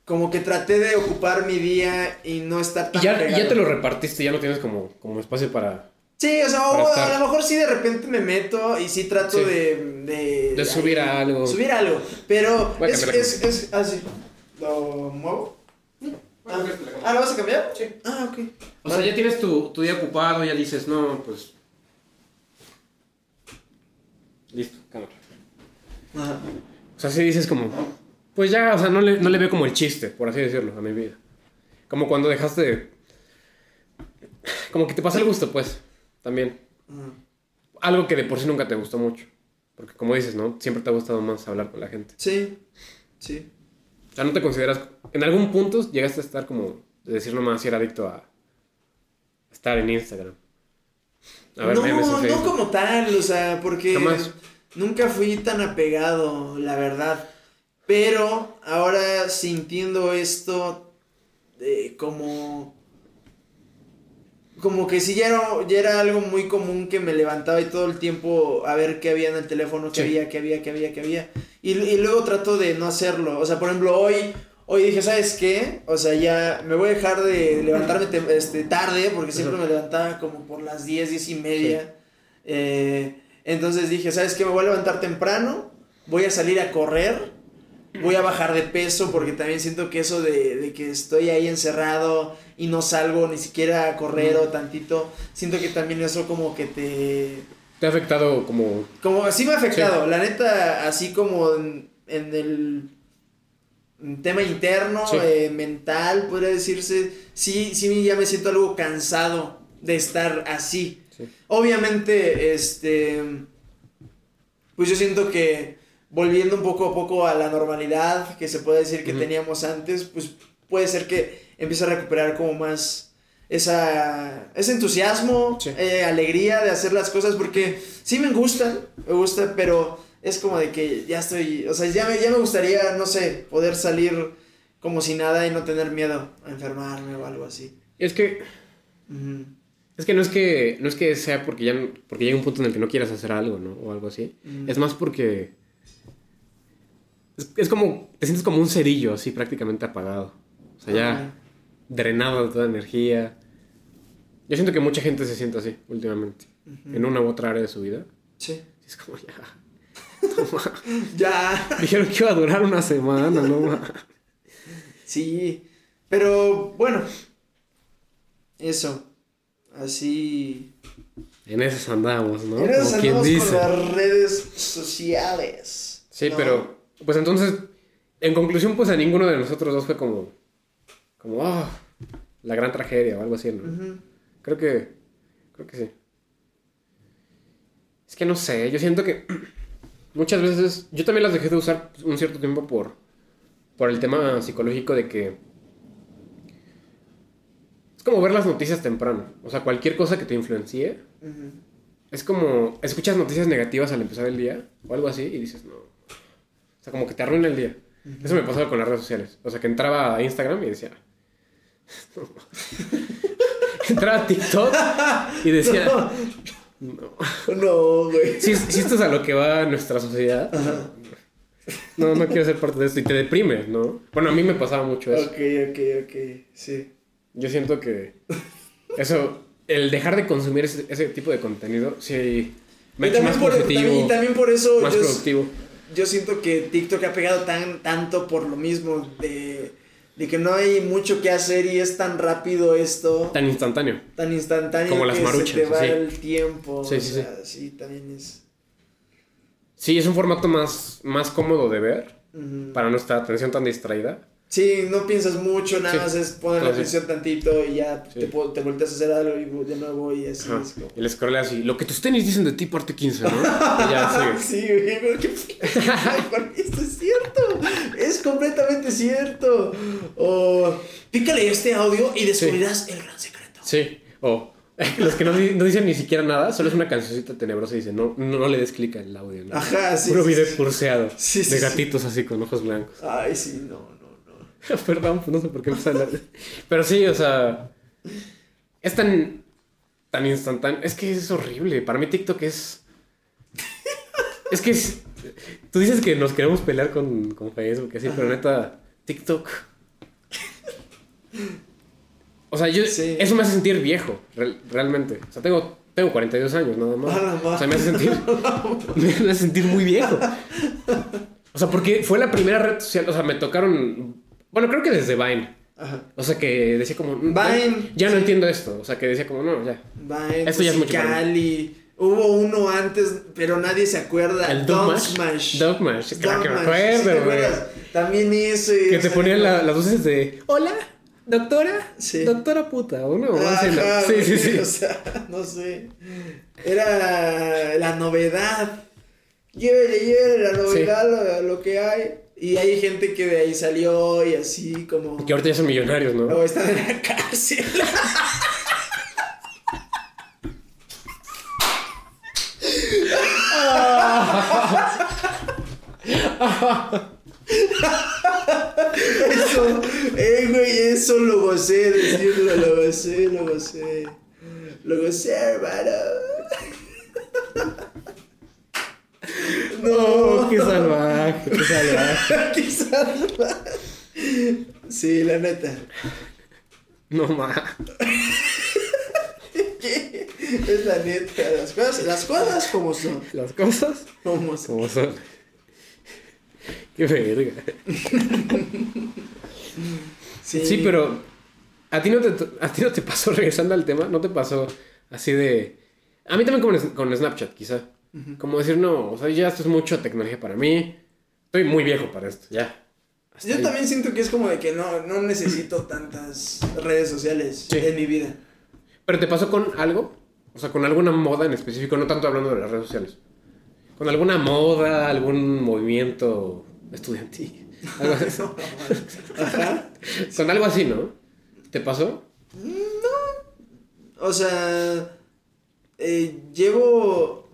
como que traté de ocupar mi día y no estar Y tan ya, y pegado. ya te lo repartiste, ya lo tienes como, como espacio para... Sí, o sea, o para estar. a lo mejor sí de repente me meto y sí trato Sí. de, de... De subir algo. Subir algo. Pero Voy a es, es, es así. ¿Lo muevo? Ah, ah, ¿lo vas a cambiar? Sí. Ah, ok. O sea, ya tienes tu, tu día ocupado, ya dices, no, pues... Listo, cámara. Ajá. O sea, sí dices como, pues ya, o sea, no le, no le veo como el chiste, por así decirlo, a mi vida. Como cuando dejaste de... Como que te pasa el gusto, pues, también. Ajá. Algo que de por sí nunca te gustó mucho. Porque como dices, ¿no? Siempre te ha gustado más hablar con la gente. Sí, sí. O sea, no te consideras... En algún punto llegaste a estar como... De decir nomás si era adicto a... Estar en Instagram. A ver no, no como tal, o sea, porque Jamás. nunca fui tan apegado, la verdad. Pero ahora sintiendo esto eh, como como que sí ya era, ya era algo muy común que me levantaba y todo el tiempo a ver qué había en el teléfono, qué Sí. había, qué había, qué había, qué había. Y, y luego trato de no hacerlo. O sea, por ejemplo, hoy, hoy dije, ¿sabes qué? O sea, ya me voy a dejar de levantarme este, tarde, porque siempre me levantaba como por las 10, 10 y media. Eh, entonces dije, ¿sabes qué? Me voy a levantar temprano, voy a salir a correr, voy a bajar de peso, porque también siento que eso de, de que estoy ahí encerrado y no salgo ni siquiera a correr o tantito, siento que también eso como que te... Te ha afectado como... Como así me ha afectado, la neta, así como en, en el tema interno, Sí. eh, mental, podría decirse, sí, sí ya me siento algo cansado de estar así. Sí. Obviamente, este, pues yo siento que volviendo un poco a poco a la normalidad que se puede decir que teníamos antes, pues puede ser que empiece a recuperar como más esa, ese entusiasmo, Sí. eh, alegría de hacer las cosas, porque sí me gustan, me gusta, pero es como de que ya estoy, o sea, ya me, ya me gustaría, no sé, poder salir como si nada y no tener miedo a enfermarme o algo así. Es que... Es que no es que no es que sea porque ya porque llega un punto en el que no quieras hacer algo, ¿no? O algo así. Mm. Es más porque es, es como te sientes como un cerillo así prácticamente apagado. O sea, ya Ajá. drenado de toda energía. Yo siento que mucha gente se siente así últimamente Ujú. en una u otra área de su vida. Sí. Es como ya. Ya. Dijeron que iba a durar una semana, ¿no? Sí, pero bueno, eso, así. En esas andamos, ¿no? En esas Como quien andamos dice. con las redes sociales. Sí, ¿no? pero, pues entonces, en conclusión, pues a ninguno de nosotros dos fue como, como, ah, la gran tragedia o algo así, ¿no? Creo que, creo que sí. Es que no sé, yo siento que muchas veces, yo también las dejé de usar un cierto tiempo por, por el tema psicológico de que es como ver las noticias temprano, o sea, cualquier cosa que te influencie, es como, escuchas noticias negativas al empezar el día o algo así y dices, no. O sea, como que te arruina el día. Eso me pasaba con las redes sociales. O sea, que entraba a Instagram y decía... Entraba a TikTok y decía... No. No, güey. Si, si esto es a lo que va nuestra sociedad, no, no quiero ser parte de esto. Y te deprimes, ¿no? Bueno, a mí me pasaba mucho eso. Ok, ok, ok, sí. Yo siento que eso, el dejar de consumir ese, ese tipo de contenido, sí me Y también, por, positivo, también- y también por eso más yo, productivo. Yo siento que TikTok ha pegado tan, tanto por lo mismo de, de que no hay mucho que hacer y es tan rápido esto, tan, Tan instantáneo. instantáneo Como que las se maruchas, te va sí. el tiempo. Sí, o sí, sea, sí, también es... Sí, es un formato más, más cómodo de ver para nuestra atención tan distraída. Sí, no piensas mucho, nada Sí. más es poner la atención tantito y ya Sí. te, te volteas a hacer algo y de nuevo y así Ajá. es como... Y le scrolleas así, lo que tus tenis dicen de ti, parte 15, ¿no? Y ya. Sí, güey, pero qué esto es cierto, es completamente cierto. O pícale este audio y descubrirás el gran secreto. Sí, o los que no, no dicen ni siquiera nada, solo es una cancioncita tenebrosa y dicen, no, no, no le des clic al audio, ¿no? Ajá, sí. Puro video curseado Sí, sí, de gatitos así con ojos blancos. Ay, sí, no. Perdón, no sé por qué empecé a Pero sí, o sea, es tan, tan instantáneo. Es que es horrible. Para mí TikTok es... Es que es... Tú dices que nos queremos pelear con, con Facebook, así, pero neta, TikTok... O sea, yo, Sí. eso me hace sentir viejo, real- realmente. O sea, tengo, tengo 42 años nada más. O sea, me hace sentir, me hace sentir muy viejo. O sea, porque fue la primera red social, o sea, me tocaron, bueno, creo que desde Vine. Ajá. O sea, que decía como, Vine, ya no sí. entiendo esto. O sea, que decía como, no, ya. Vine, Esto ya es mucho. Musical.ly. Hubo uno antes, pero nadie se acuerda. El Dog Dog Smash. Dogmash, claro que me Smash, ¿sí acuerdo, güey. También ese. Que te ponían las voces de, hola, doctora, Sí. doctora puta, o no, Sí, sí, sí. O sea, no sé. Era la novedad. llévele, llévele la novedad, lo, lo que hay. Y hay gente que de ahí salió y así como... Que ahorita ya son millonarios, ¿no? O están en la cárcel. Eso, eh, güey, eso lo gocé, decirlo, lo gocé, lo gocé. Lo gocé, hermano. No, qué salvaje, qué salvaje. Qué salvaje. Sí, la neta. No más. Es la neta. Las cosas, las cosas como son. Las cosas Como son. como son. Qué verga. Sí, Sí, pero a ti no te a ti no te pasó regresando al tema, no te pasó así de a mí también con, con Snapchat, quizá. Como decir, no, o sea, ya esto es mucha tecnología para mí. Estoy muy viejo para esto, ya. Hasta Yo ahí. también siento que es como de que no, no necesito tantas redes sociales Sí. en mi vida. ¿Pero te pasó con algo? O sea, con alguna moda en específico, no tanto hablando de las redes sociales. Con alguna moda, algún movimiento estudiantil. Algo así. Ajá. con algo así, ¿no? ¿Te pasó? O sea, eh, llevo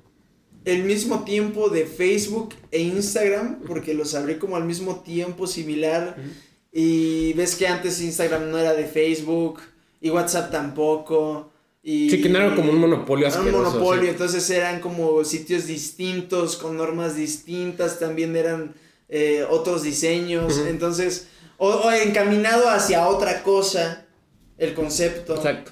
el mismo tiempo de Facebook e Instagram porque los abrí como al mismo tiempo similar. Y ves que antes Instagram no era de Facebook y WhatsApp tampoco. Y Sí, que no era como un monopolio Era un monopolio, sí. entonces eran como sitios distintos, con normas distintas, también eran eh, otros diseños, entonces, o, o encaminado hacia otra cosa, el concepto. Exacto.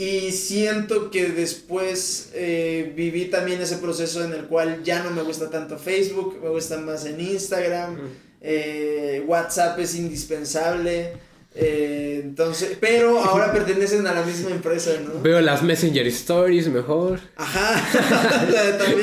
Y siento que después eh, viví también ese proceso en el cual ya no me gusta tanto Facebook, me gusta más en Instagram, eh, WhatsApp es indispensable. eh, entonces, pero ahora pertenecen a la misma empresa, ¿no? Veo las Messenger Stories mejor. Ajá.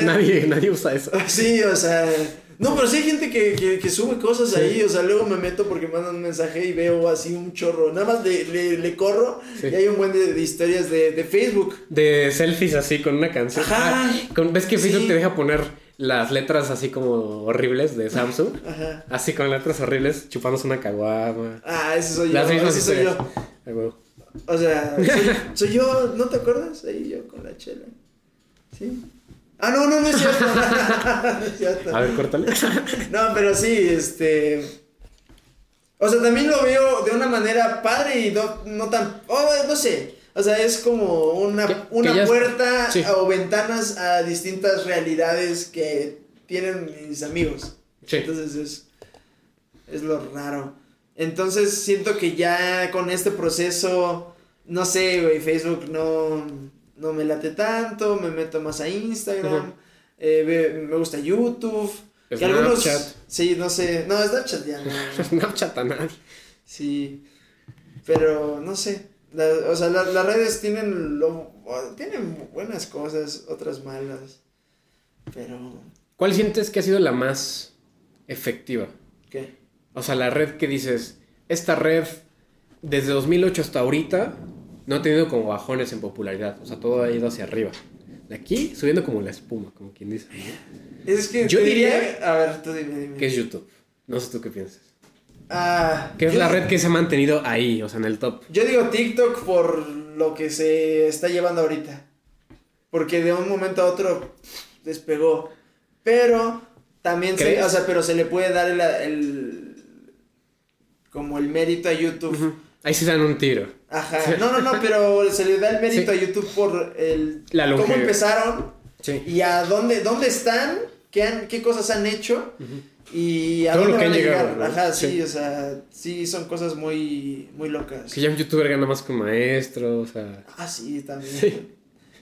Nadie, nadie usa eso. Sí, o sea. No, pero sí hay gente que, que, que sube cosas ahí, o sea, luego me meto porque mandan un mensaje y veo así un chorro. Nada más le, le, le corro Sí. y hay un buen de, de historias de, de Facebook. De selfies así con una canción. Ajá. Ah, con- ¿Ves que Facebook Sí. te deja poner las letras así como horribles de Samsung? Ajá. Así con letras horribles, chupándose una caguama. Ah, ese soy yo. Las mismas Ese soy yo. Ah. O sea, soy, soy yo, ¿no te acuerdas? Ahí yo con la chela. ¿Sí? Ah, no, no, no es cierto. no. A ver, córtale. No, pero sí, este. O sea, también lo veo de una manera padre y no, no tan. Oh, no sé. O sea, es como una, Que- una que puerta sí. o ventanas a distintas realidades que tienen mis amigos. Sí. Entonces es. Es lo raro. Entonces siento que ya con este proceso. No sé, güey, Facebook no, no me late tanto. Me meto más a Instagram. Eh, me gusta YouTube. Que algunos. Sí, no sé. No, Snapchat ya no. Snapchat a nadie. Sí. Pero no sé. La- o sea, la- las redes tienen lo, tienen buenas cosas, otras malas. Pero. ¿Cuál sientes que ha sido la más efectiva? ¿Qué? O sea, la red que dices, esta red desde 2008 hasta ahorita no ha tenido como bajones en popularidad. O sea, todo ha ido hacia arriba. De aquí subiendo como la espuma, como quien dice. Es que Yo diría- A ver, tú dime, dime. ¿Qué es YouTube? No sé tú qué piensas. Ah. ¿Qué es la red que se ha mantenido ahí, o sea, en el top? Yo digo TikTok por lo que se está llevando ahorita. Porque de un momento a otro despegó. Pero también se, o sea, pero se le puede dar el, el- como el mérito a YouTube. Ahí sí dan un tiro. Ajá. No, no, no, pero se le da el mérito Sí. a YouTube por el La cómo empezaron Sí. y a dónde dónde están, qué han, qué cosas han hecho y a Todo lo dónde que van han a llegar. llegado, ¿no? Ajá, sí, Sí. o sea, sí son cosas muy muy locas. Que ya un youtuber gana más que un maestro, o sea... Ah, sí, también. Sí.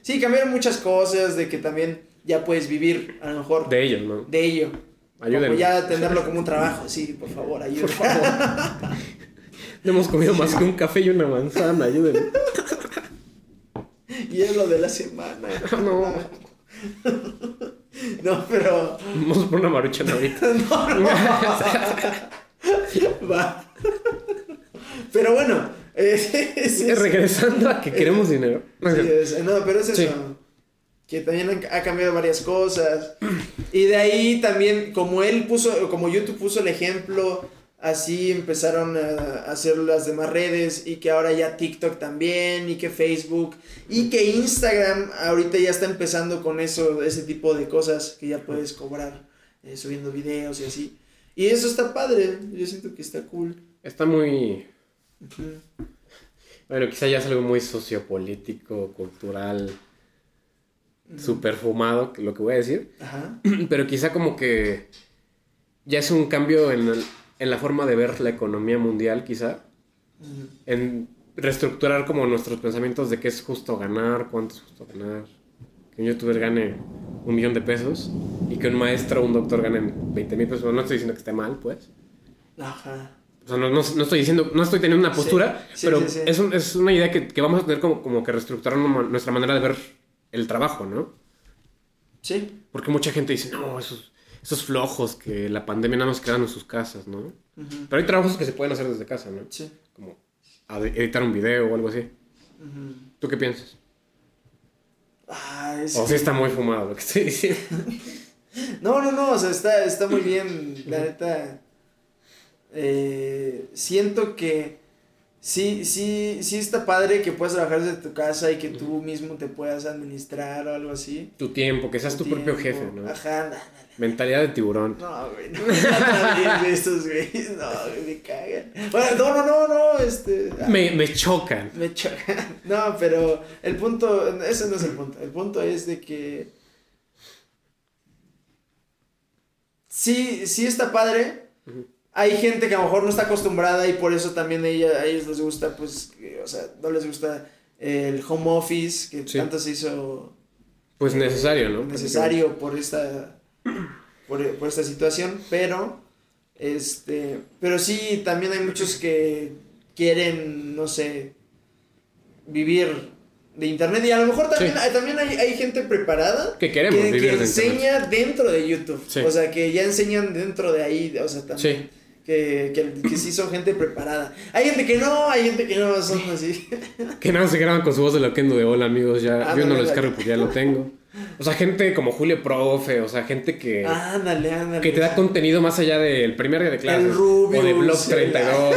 Sí. cambiaron muchas cosas, de que también ya puedes vivir, a lo mejor, de, De ellos, ¿no? ello. Ayúdenme. Como ya tenerlo como un trabajo, sí, por favor, ayúdenme. No hemos comido más que un café y una manzana, ayúdenme. y es lo de la semana. No. No, pero... Vamos por una maruchan ahorita. Va. Pero bueno, eh, es eso. Regresando a que queremos dinero. Sí, es- no, pero es eso. Sí. que también han- ha cambiado varias cosas. Y de ahí también, como él puso, como YouTube puso el ejemplo, así empezaron a hacer las demás redes y que ahora ya TikTok también y que Facebook y que Instagram ahorita ya está empezando con eso, ese tipo de cosas que ya puedes cobrar eh, subiendo videos y así. Y eso está padre, yo siento que está cool. Está muy. Bueno, quizá ya es algo muy sociopolítico, cultural, super fumado, lo que voy a decir. Ajá. Pero quizá como que ya es un cambio en, el- en la forma de ver la economía mundial, quizá. Ujú. En reestructurar como nuestros pensamientos de qué es justo ganar, cuánto es justo ganar. Que un youtuber gane un millón de pesos y que un maestro o un doctor ganen 20 mil pesos. No estoy diciendo que esté mal, pues. Ajá. O sea, no, no- no estoy diciendo, no estoy teniendo una Sí, postura, sí, pero sí, sí. Es, un- es una idea que, que vamos a tener como, como que reestructurar una nuestra manera de ver el trabajo, ¿no? Sí. Porque mucha gente dice, no, esos, esos flojos que la pandemia nada más quedan en sus casas, ¿no? Pero hay trabajos que se pueden hacer desde casa, ¿no? Sí. Como editar un video o algo así. ¿Tú qué piensas? Ah, es O que- sí está muy fumado lo que estoy diciendo. No, no, no, o sea, está, está muy bien, la neta. Eh, siento que sí, sí, sí está padre que puedas trabajar desde tu casa y que tú mismo te puedas administrar o algo así. Tu tiempo, que seas tu propio jefe, ¿no? Ajá, no, Mentalidad de tiburón. no, güey, no, estos güeyes, no, güey, me cagan. Bueno, no, no, no, no, este... ah, Me, me chocan. me chocan. No, pero el punto, ese no es el punto. El punto es de que sí, sí está padre. Ujú. Hay gente que a lo mejor no está acostumbrada y por eso también a, ella, a ellos les gusta, pues, que, o sea, no les gusta el home office, que Sí. tanto se hizo Pues necesario, ¿no? necesario por esta por, por esta situación, pero este, pero sí también hay muchos que quieren, no sé, vivir de internet y a lo mejor también, Sí. también hay, hay gente preparada Que queremos que, vivir que de internet. enseña dentro de YouTube, Sí. o sea, que ya enseñan dentro de ahí, o sea, también. Sí. Que, que, que sí son gente preparada. Hay gente que no, hay gente que no son así. Que nada, se graban con su voz de loquendo de hola amigos, ya yo no lo descargo porque ya lo tengo. O sea, gente como Julio Profe, o sea, gente que, ándale, ándale. que te da contenido más allá del primer día de clases. Rubius, o de Blog el- 32.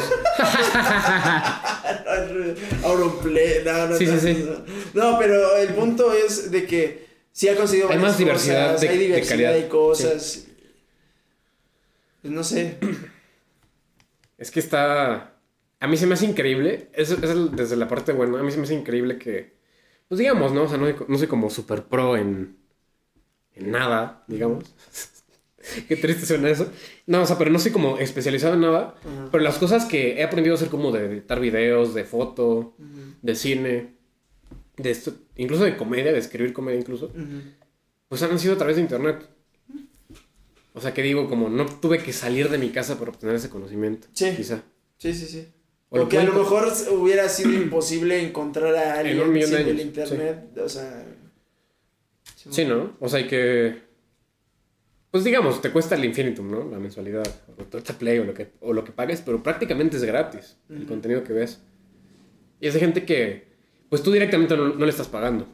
Auronplay, no, no, Sí, no, sí, sí. no. No, pero el punto es de que sí ha conseguido Hay más diversidad cosas, de- hay de diversidad calidad, de cosas. Pues no sé. Es que está. A mí se me hace increíble. Es, es desde la parte buena. A mí se me hace increíble que. Pues digamos, ¿no? O sea, no, no soy como super pro en. En nada, digamos. Qué triste suena eso. No, o sea, pero no soy como especializado en nada. Pero las cosas que he aprendido a hacer como de editar videos, de foto, de cine, de esto, incluso de comedia, de escribir comedia incluso, pues han sido a través de internet. O sea, que digo, como no tuve que salir de mi casa para obtener ese conocimiento. Sí. Quizá. Sí, sí, sí. O lo Porque a lo mejor hubiera sido imposible encontrar a alguien sin el internet. O sea. Sí, ¿no? O sea, hay que. Pues digamos, te cuesta el infinitum, ¿no? La mensualidad, o Tocha Play, o lo, que, o lo que pagues, pero prácticamente es gratis el contenido que ves. Y es de gente que, pues tú directamente no, no le estás pagando.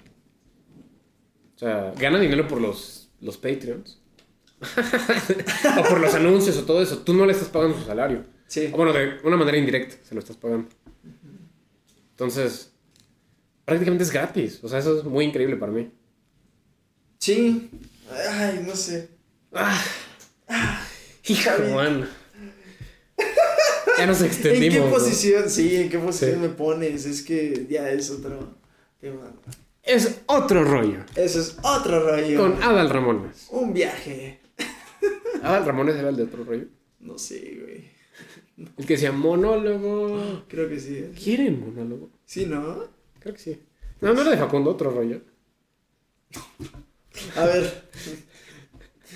O sea, gana dinero por los, los Patreons. o por los anuncios o todo eso. Tú no le estás pagando su salario. Sí. O bueno, de una manera indirecta se lo estás pagando. Entonces, prácticamente es gratis. O sea, eso es muy increíble para mí. Sí. Ay, no sé. Ah, hijo, Javi. man. Ya nos ¿En extendimos. qué ¿no? posición? Sí, ¿en qué posición Sí. me pones? Es que ya es otro tema. Es otro rollo. Eso es otro rollo. Con Adal Ramones. Un viaje. Adal Ramones era el de otro rollo. No sé, güey. El que decía monólogo. Creo que sí. ¿Quieren monólogo? Sí, ¿no? Creo que sí. No, no era de Facundo, otro rollo. A ver.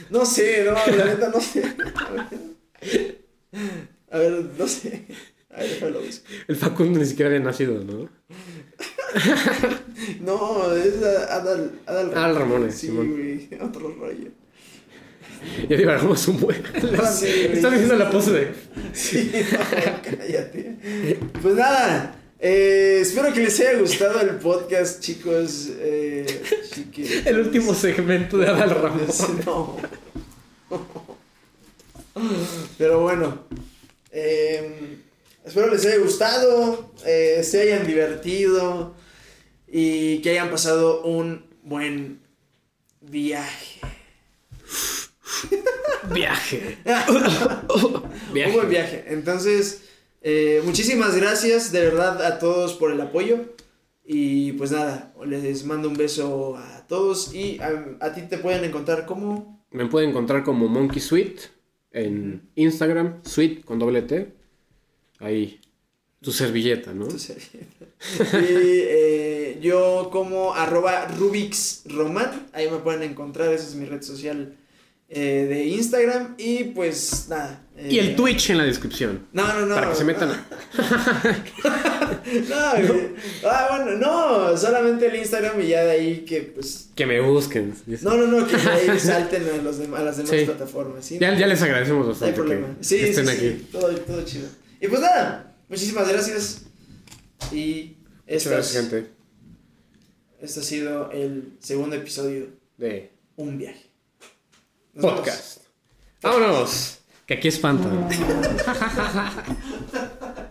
No sé, no, la neta no sé. A ver, A ver, no sé. A ver, déjalo. El Facundo ni siquiera había nacido, ¿no? No, es Adal, Adal Adal Ramones, Sí, Simón. güey. Otro rollo. Ya divagamos un buen. Sí. Estás viendo la pose de. Sí, no, cállate. Pues nada, Eh, espero que les haya gustado el podcast, chicos. Eh. El último segmento de Adal Ramos. No. Pero bueno. eh, espero les haya gustado. eh, se hayan divertido. Y que hayan pasado un buen viaje. Viaje. Un buen viaje. Entonces, eh, muchísimas gracias de verdad a todos por el apoyo. Y pues nada, les mando un beso a todos. Y a, a ti te pueden encontrar como. Me pueden encontrar como Monkey Sweet en Instagram, Sweet con doble T. Ahí, tu servilleta, ¿no? tu servilleta. y eh, yo como arroba Rubix Roman. Ahí me pueden encontrar. Esa es mi red social eh, de Instagram. Y pues nada. eh, Y el Twitch en la descripción. No, no, no. Para que se metan. No, güey. Ah, bueno, no, solamente el Instagram y ya de ahí que pues. Que me busquen. No, no, no, que de ahí salten a, los a las demás Sí. plataformas, ¿sí? Ya, ya les agradecemos No hay bastante problema. que Sí, sí, estén aquí. Todo, todo chido. Y pues nada, muchísimas gracias. Y esta, gracias, gente. este ha sido el segundo episodio De Un viaje. Nos vemos. podcast. Vámonos. Que aquí espantan.